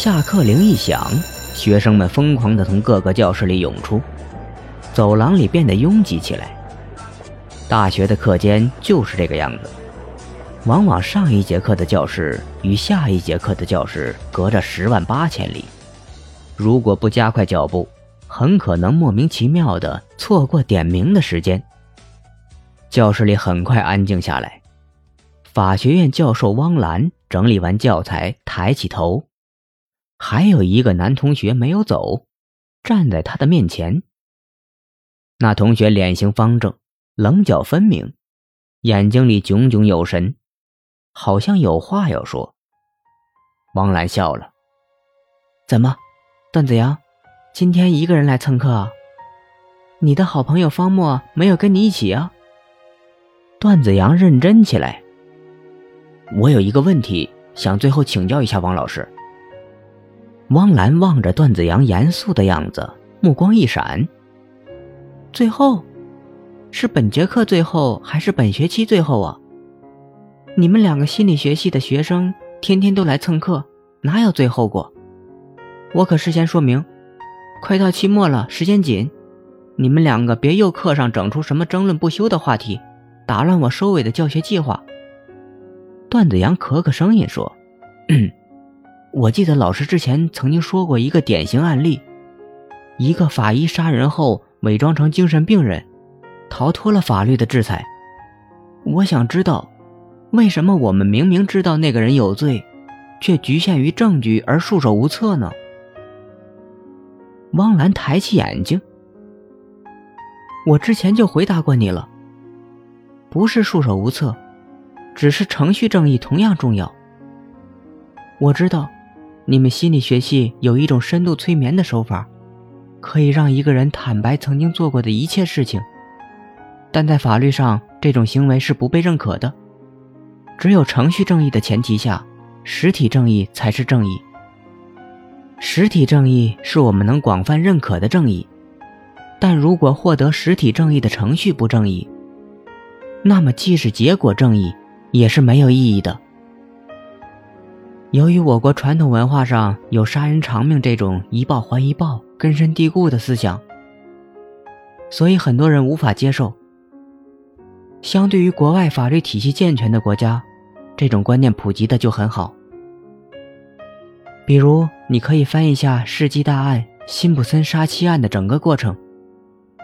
下课铃一响，学生们疯狂地从各个教室里涌出，走廊里变得拥挤起来。大学的课间就是这个样子，往往上一节课的教室与下一节课的教室隔着十万八千里，如果不加快脚步，很可能莫名其妙地错过点名的时间。教室里很快安静下来，法学院教授汪澜整理完教材，抬起头，还有一个男同学没有走，站在他的面前。那同学脸型方正。棱角分明，眼睛里炯炯有神，好像有话要说。王兰笑了：“怎么，段子阳，今天一个人来蹭课啊？你的好朋友方墨没有跟你一起啊？”段子阳认真起来：“我有一个问题，想最后请教一下王老师。”汪兰望着段子阳严肃的样子，目光一闪：“最后。”是本节课最后还是本学期最后啊？你们两个心理学系的学生天天都来蹭课，哪有最后过？我可事先说明，快到期末了，时间紧，你们两个别又课上整出什么争论不休的话题，打乱我收尾的教学计划。段子阳咳咳声音说：“嗯我记得老师之前曾经说过一个典型案例，一个法医杀人后伪装成精神病人。”逃脱了法律的制裁，我想知道，为什么我们明明知道那个人有罪，却局限于证据而束手无策呢？汪兰抬起眼睛，我之前就回答过你了，不是束手无策，只是程序正义同样重要。我知道，你们心理学系有一种深度催眠的手法，可以让一个人坦白曾经做过的一切事情。但在法律上，这种行为是不被认可的。只有程序正义的前提下，实体正义才是正义。实体正义是我们能广泛认可的正义，但如果获得实体正义的程序不正义，那么即使结果正义，也是没有意义的。由于我国传统文化上有杀人偿命这种一报还一报根深蒂固的思想，所以很多人无法接受。相对于国外法律体系健全的国家，这种观念普及的就很好。比如，你可以翻一下世纪大案辛普森杀妻案的整个过程，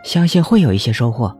相信会有一些收获。